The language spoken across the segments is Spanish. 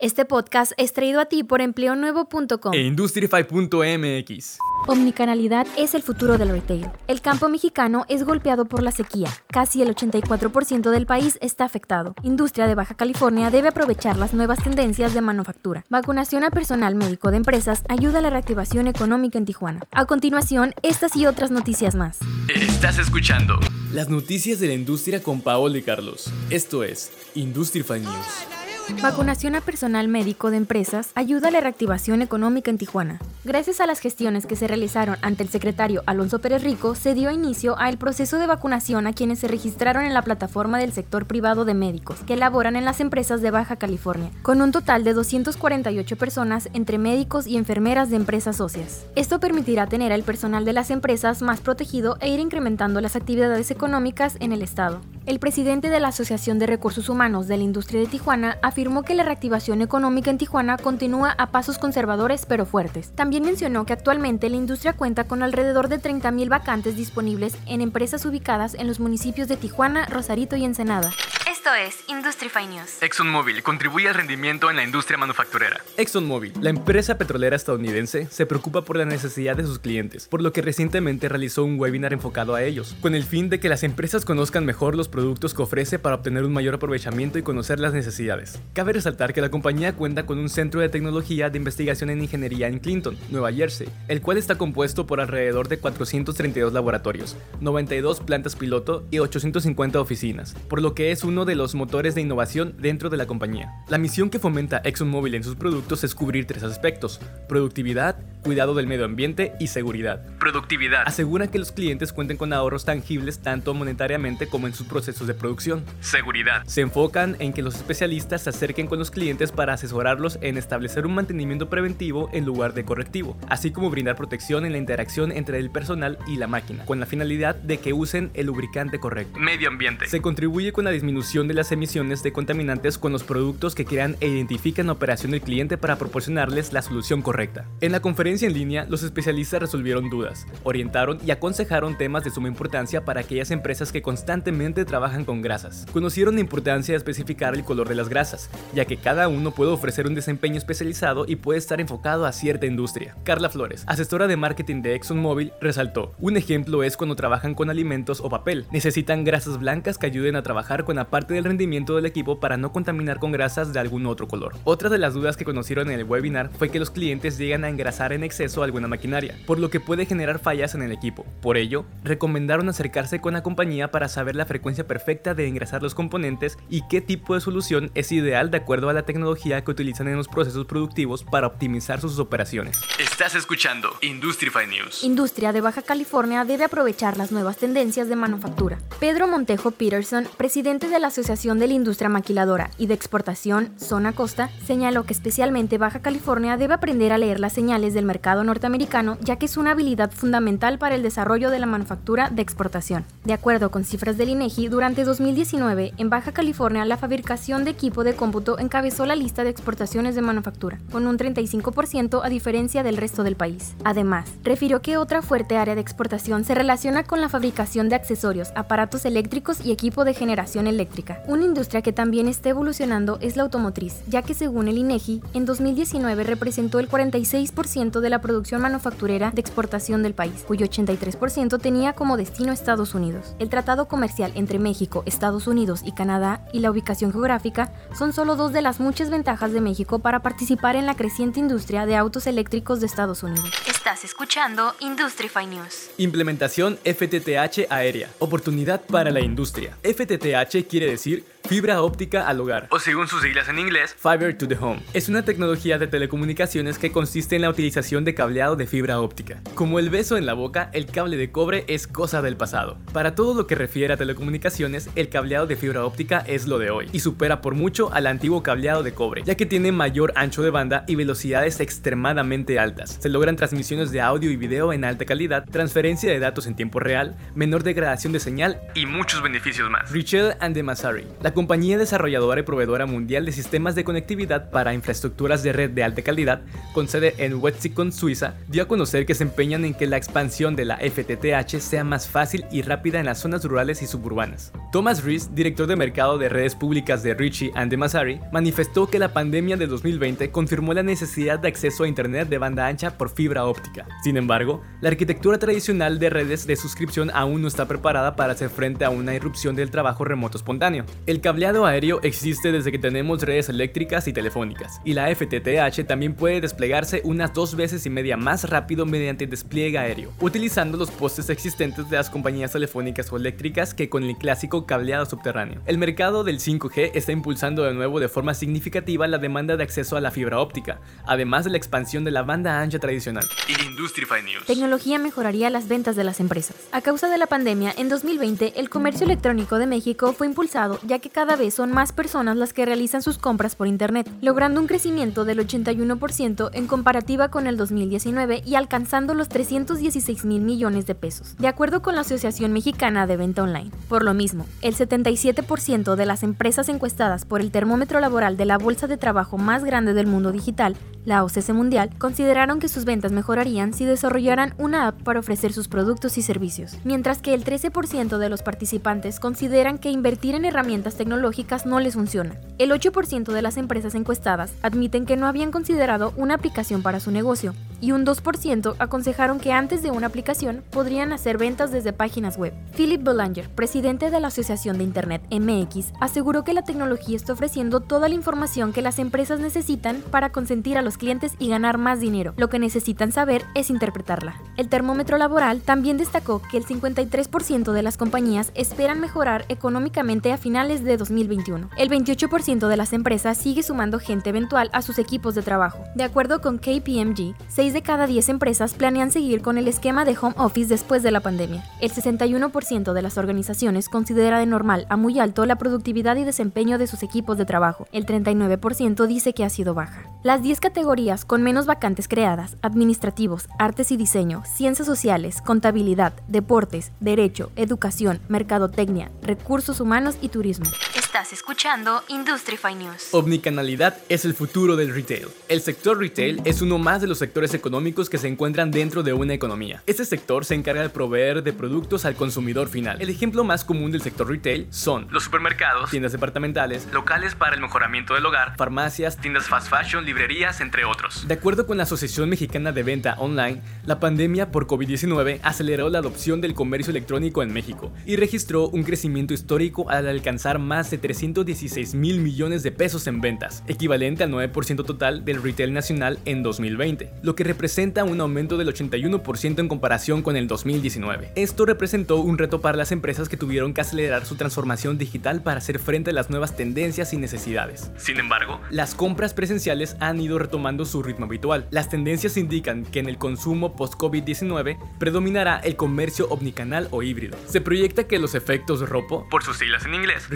Este podcast es traído a ti por empleonuevo.com e Industrify.mx. Omnicanalidad es el futuro del retail. El campo mexicano es golpeado por la sequía. Casi el 84% del país está afectado. Industria de Baja California debe aprovechar las nuevas tendencias de manufactura. Vacunación a personal médico de empresas ayuda a la reactivación económica en Tijuana. A continuación, estas y otras noticias más. Estás escuchando las noticias de la industria con Paola y Carlos. Esto es Industrify News. Vacunación a personal médico de empresas ayuda a la reactivación económica en Tijuana. Gracias a las gestiones que se realizaron ante el secretario Alonso Pérez Rico, se dio inicio al proceso de vacunación a quienes se registraron en la plataforma del sector privado de médicos que laboran en las empresas de Baja California, con un total de 248 personas entre médicos y enfermeras de empresas socias. Esto permitirá tener al personal de las empresas más protegido e ir incrementando las actividades económicas en el Estado. El presidente de la Asociación de Recursos Humanos de la Industria de Tijuana afirmó que la reactivación económica en Tijuana continúa a pasos conservadores pero fuertes. También mencionó que actualmente la industria cuenta con alrededor de 30.000 vacantes disponibles en empresas ubicadas en los municipios de Tijuana, Rosarito y Ensenada. Esto es Industrify News. ExxonMobil contribuye al rendimiento en la industria manufacturera. ExxonMobil, la empresa petrolera estadounidense, se preocupa por la necesidad de sus clientes, por lo que recientemente realizó un webinar enfocado a ellos, con el fin de que las empresas conozcan mejor los productos que ofrece para obtener un mayor aprovechamiento y conocer las necesidades. Cabe resaltar que la compañía cuenta con un centro de tecnología de investigación en ingeniería en Clinton, Nueva Jersey, el cual está compuesto por alrededor de 432 laboratorios, 92 plantas piloto y 850 oficinas, por lo que es uno de los motores de innovación dentro de la compañía. La misión que fomenta ExxonMobil en sus productos es cubrir tres aspectos, productividad, cuidado del medio ambiente y seguridad. Productividad. Asegura que los clientes cuenten con ahorros tangibles tanto monetariamente como en sus procesos de producción. Seguridad. Se enfocan en que los especialistas se acerquen con los clientes para asesorarlos en establecer un mantenimiento preventivo en lugar de correctivo, así como brindar protección en la interacción entre el personal y la máquina, con la finalidad de que usen el lubricante correcto. Medio ambiente. Se contribuye con la disminución de las emisiones de contaminantes con los productos que crean e identifican la operación del cliente para proporcionarles la solución correcta. En la conferencia en línea, los especialistas resolvieron dudas, orientaron y aconsejaron temas de suma importancia para aquellas empresas que constantemente trabajan con grasas. Conocieron la importancia de especificar el color de las grasas, ya que cada uno puede ofrecer un desempeño especializado y puede estar enfocado a cierta industria. Carla Flores, asesora de marketing de ExxonMobil, resaltó, un ejemplo es cuando trabajan con alimentos o papel. Necesitan grasas blancas que ayuden a trabajar con la del rendimiento del equipo para no contaminar con grasas de algún otro color. Otra de las dudas que conocieron en el webinar fue que los clientes llegan a engrasar en exceso alguna maquinaria, por lo que puede generar fallas en el equipo. Por ello, recomendaron acercarse con la compañía para saber la frecuencia perfecta de engrasar los componentes y qué tipo de solución es ideal de acuerdo a la tecnología que utilizan en los procesos productivos para optimizar sus operaciones. Estás escuchando Industrify News. Industria de Baja California debe aprovechar las nuevas tendencias de manufactura. Pedro Montejo Peterson, presidente de la Asociación de la Industria Maquiladora y de Exportación Zona Costa, señaló que especialmente Baja California debe aprender a leer las señales del mercado norteamericano, ya que es una habilidad fundamental para el desarrollo de la manufactura de exportación. De acuerdo con cifras del INEGI, durante 2019, en Baja California, la fabricación de equipo de cómputo encabezó la lista de exportaciones de manufactura, con un 35% a diferencia del resto del país. Además, refirió que otra fuerte área de exportación se relaciona con la fabricación de accesorios, aparatos eléctricos y equipo de generación eléctrica. Una industria que también está evolucionando es la automotriz, ya que según el INEGI, en 2019 representó el 46% de la producción manufacturera de exportación del país, cuyo 83% tenía como destino Estados Unidos. El tratado comercial entre México, Estados Unidos y Canadá y la ubicación geográfica son solo dos de las muchas ventajas de México para participar en la creciente industria de autos eléctricos de Estados Unidos. Estás escuchando Industrify News. Implementación FTTH aérea. Oportunidad para la industria. FTTH quiere decir fibra óptica al hogar. O según sus siglas en inglés, Fiber to the Home. Es una tecnología de telecomunicaciones que consiste en la utilización de cableado de fibra óptica. Como el beso en la boca, el cable de cobre es cosa del pasado. Para todo lo que refiere a telecomunicaciones, el cableado de fibra óptica es lo de hoy y supera por mucho al antiguo cableado de cobre, ya que tiene mayor ancho de banda y velocidades extremadamente altas. Se logran transmisiones de audio y video en alta calidad, transferencia de datos en tiempo real, menor degradación de señal y muchos beneficios más. Richel and de Masari. La compañía desarrolladora y proveedora mundial de sistemas de conectividad para infraestructuras de red de alta calidad, con sede en Wetzikon, Suiza, dio a conocer que se empeñan en que la expansión de la FTTH sea más fácil y rápida en las zonas rurales y suburbanas. Thomas Rees, director de mercado de redes públicas de Richie and Masari, manifestó que la pandemia de 2020 confirmó la necesidad de acceso a Internet de banda ancha por fibra óptica. Sin embargo, la arquitectura tradicional de redes de suscripción aún no está preparada para hacer frente a una irrupción del trabajo remoto espontáneo. Cableado aéreo existe desde que tenemos redes eléctricas y telefónicas, y la FTTH también puede desplegarse unas dos veces y media más rápido mediante despliegue aéreo, utilizando los postes existentes de las compañías telefónicas o eléctricas que con el clásico cableado subterráneo. El mercado del 5G está impulsando de nuevo de forma significativa la demanda de acceso a la fibra óptica, además de la expansión de la banda ancha tradicional. Industrify News. Tecnología mejoraría las ventas de las empresas. A causa de la pandemia, en 2020 el comercio electrónico de México fue impulsado ya que cada vez son más personas las que realizan sus compras por Internet, logrando un crecimiento del 81% en comparativa con el 2019 y alcanzando los 316 mil millones de pesos, de acuerdo con la Asociación Mexicana de Venta Online. Por lo mismo, el 77% de las empresas encuestadas por el termómetro laboral de la bolsa de trabajo más grande del mundo digital, la OCC Mundial, consideraron que sus ventas mejorarían si desarrollaran una app para ofrecer sus productos y servicios, mientras que el 13% de los participantes consideran que invertir en herramientas tecnológicas no les funciona. El 8% de las empresas encuestadas admiten que no habían considerado una aplicación para su negocio, y un 2% aconsejaron que antes de una aplicación podrían hacer ventas desde páginas web. Philip Belanger, presidente de la Asociación de Internet MX, aseguró que la tecnología está ofreciendo toda la información que las empresas necesitan para consentir a los clientes y ganar más dinero. Lo que necesitan saber es interpretarla. El termómetro laboral también destacó que el 53% de las compañías esperan mejorar económicamente a finales de 2021. El 28% de las empresas sigue sumando gente eventual a sus equipos de trabajo. De acuerdo con KPMG, 6 de cada 10 empresas planean seguir con el esquema de home office después de la pandemia. El 61% de las organizaciones considera de normal a muy alto la productividad y desempeño de sus equipos de trabajo. El 39% dice que ha sido baja. Las 10 categorías con menos vacantes creadas, administrativos, artes y diseño, ciencias sociales, contabilidad, deportes, derecho, educación, mercadotecnia, recursos humanos y turismo. Estás escuchando Industrify News. Omnicanalidad es el futuro del retail. El sector retail es uno más de los sectores económicos que se encuentran dentro de una economía. Este sector se encarga de proveer de productos al consumidor final. El ejemplo más común del sector retail son los supermercados, tiendas departamentales, locales para el mejoramiento del hogar, farmacias, tiendas fast fashion, librerías, entre otros. De acuerdo con la Asociación Mexicana de Venta Online, la pandemia por COVID-19 aceleró la adopción del comercio electrónico en México y registró un crecimiento histórico al alcanzar más de 316 mil millones de pesos en ventas, equivalente al 9% total del retail nacional en 2020, lo que representa un aumento del 81% en comparación con el 2019. Esto representó un reto para las empresas que tuvieron que acelerar su transformación digital para hacer frente a las nuevas tendencias y necesidades. Sin embargo, las compras presenciales han ido retomando su ritmo habitual. Las tendencias indican que en el consumo post-COVID-19 predominará el comercio omnicanal o híbrido. Se proyecta que los efectos ROPO, por sus siglas en inglés,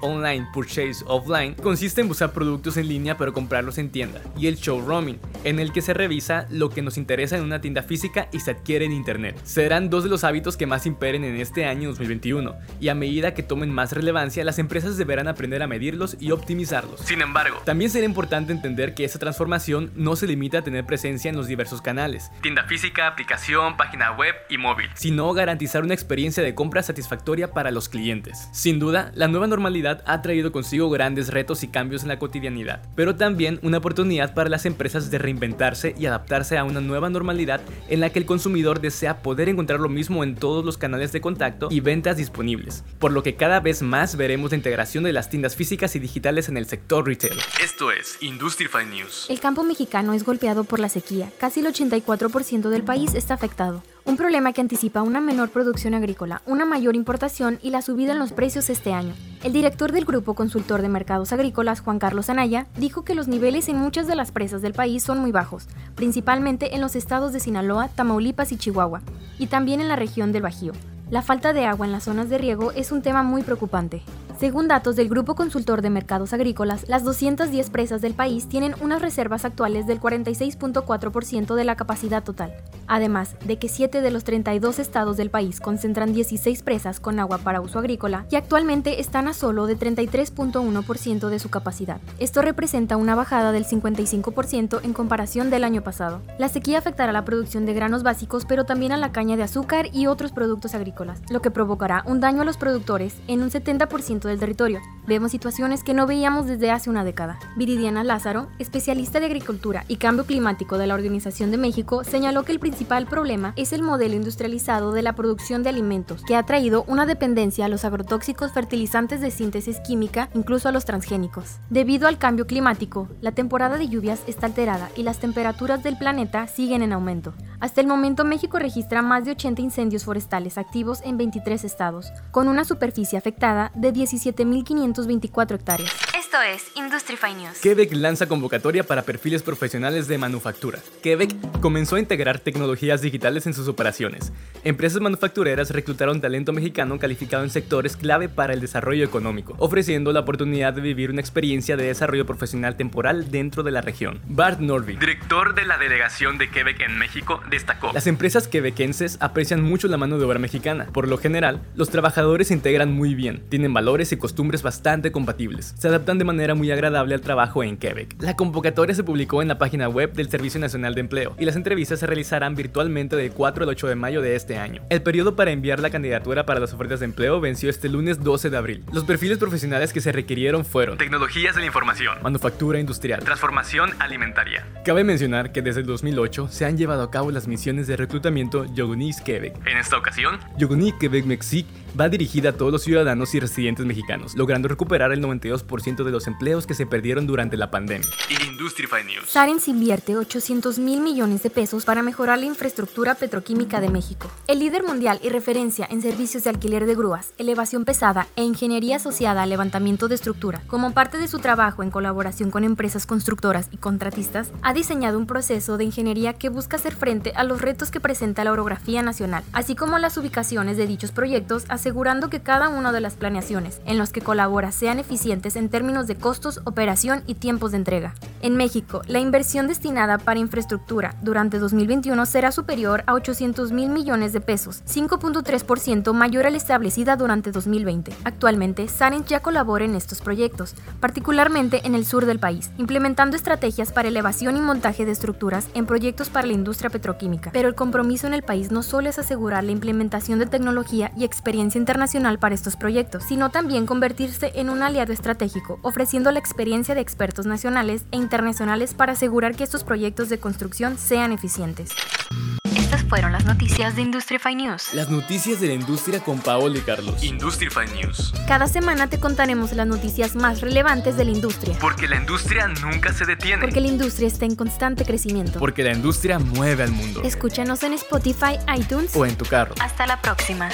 Online Purchase Offline, consiste en buscar productos en línea pero comprarlos en tienda, y el show roaming, en el que se revisa lo que nos interesa en una tienda física y se adquiere en internet. Serán dos de los hábitos que más imperen en este año 2021, y a medida que tomen más relevancia, las empresas deberán aprender a medirlos y optimizarlos. Sin embargo, también será importante entender que esa transformación no se limita a tener presencia en los diversos canales, tienda física, aplicación, página web y móvil, sino garantizar una experiencia de compra satisfactoria para los clientes. Sin duda, la nueva normalidad ha traído consigo grandes retos y cambios en la cotidianidad, pero también una oportunidad para las empresas de reinventarse y adaptarse a una nueva normalidad en la que el consumidor desea poder encontrar lo mismo en todos los canales de contacto y ventas disponibles, por lo que cada vez más veremos la integración de las tiendas físicas y digitales en el sector retail. Esto es Industrify News. El campo mexicano es golpeado por la sequía. Casi el 84% del país está afectado. Un problema que anticipa una menor producción agrícola, una mayor importación y la subida en los precios este año. El director del Grupo Consultor de Mercados Agrícolas, Juan Carlos Anaya, dijo que los niveles en muchas de las presas del país son muy bajos, principalmente en los estados de Sinaloa, Tamaulipas y Chihuahua, y también en la región del Bajío. La falta de agua en las zonas de riego es un tema muy preocupante. Según datos del Grupo Consultor de Mercados Agrícolas, las 210 presas del país tienen unas reservas actuales del 46.4% de la capacidad total. Además de que 7 de los 32 estados del país concentran 16 presas con agua para uso agrícola y actualmente están a solo de 33.1% de su capacidad. Esto representa una bajada del 55% en comparación del año pasado. La sequía afectará la producción de granos básicos, pero también a la caña de azúcar y otros productos agrícolas, lo que provocará un daño a los productores en un 70% del territorio. Vemos situaciones que no veíamos desde hace una década. Viridiana Lázaro, especialista de agricultura y cambio climático de la Organización de México, señaló que el principal problema es el modelo industrializado de la producción de alimentos, que ha traído una dependencia a los agrotóxicos fertilizantes de síntesis química, incluso a los transgénicos. Debido al cambio climático, la temporada de lluvias está alterada y las temperaturas del planeta siguen en aumento. Hasta el momento México registra más de 80 incendios forestales activos en 23 estados, con una superficie afectada de 17.524 hectáreas. Esto es Industrify News. Quebec lanza convocatoria para perfiles profesionales de manufactura. Quebec comenzó a integrar tecnologías digitales en sus operaciones. Empresas manufactureras reclutaron talento mexicano calificado en sectores clave para el desarrollo económico, ofreciendo la oportunidad de vivir una experiencia de desarrollo profesional temporal dentro de la región. Bart Norvig, director de la delegación de Quebec en México, destacó. Las empresas quebequenses aprecian mucho la mano de obra mexicana. Por lo general, los trabajadores se integran muy bien, tienen valores y costumbres bastante compatibles, se adaptan de manera muy agradable al trabajo en Quebec. La convocatoria se publicó en la página web del Servicio Nacional de Empleo y las entrevistas se realizarán virtualmente del 4 al 8 de mayo de este año. El periodo para enviar la candidatura para las ofertas de empleo venció este lunes 12 de abril. Los perfiles profesionales que se requirieron fueron tecnologías de la información, manufactura industrial, transformación alimentaria. Cabe mencionar que desde el 2008 se han llevado a cabo las misiones de reclutamiento Yogunis Quebec. En esta ocasión, Yogunis Quebec Mexique va dirigida a todos los ciudadanos y residentes mexicanos, logrando recuperar el 92% de los empleos que se perdieron durante la pandemia. Industrify News. Sarens invierte 800 mil millones de pesos para mejorar la infraestructura petroquímica de México. El líder mundial y referencia en servicios de alquiler de grúas, elevación pesada e ingeniería asociada al levantamiento de estructura, como parte de su trabajo en colaboración con empresas constructoras y contratistas, ha diseñado un proceso de ingeniería que busca hacer frente a los retos que presenta la orografía nacional, así como las ubicaciones de dichos proyectos, asegurando que cada una de las planeaciones en los que colabora sean eficientes en términos de costos, operación y tiempos de entrega. En México, la inversión destinada para infraestructura durante 2021 será superior a 800 mil millones de pesos, 5.3% mayor a la establecida durante 2020. Actualmente, Sarens ya colabora en estos proyectos, particularmente en el sur del país, implementando estrategias para elevación y montaje de estructuras en proyectos para la industria petroquímica. Pero el compromiso en el país no solo es asegurar la implementación de tecnología y experiencia internacional para estos proyectos, sino también convertirse en un aliado estratégico, ofreciendo la experiencia de expertos nacionales e internacionales para asegurar que estos proyectos de construcción sean eficientes. Estas fueron las noticias de Industrify News. Las noticias de la industria con Paolo y Carlos. Industrify News. Cada semana te contaremos las noticias más relevantes de la industria. Porque la industria nunca se detiene. Porque la industria está en constante crecimiento. Porque la industria mueve al mundo. Escúchanos en Spotify, iTunes o en tu carro. Hasta la próxima.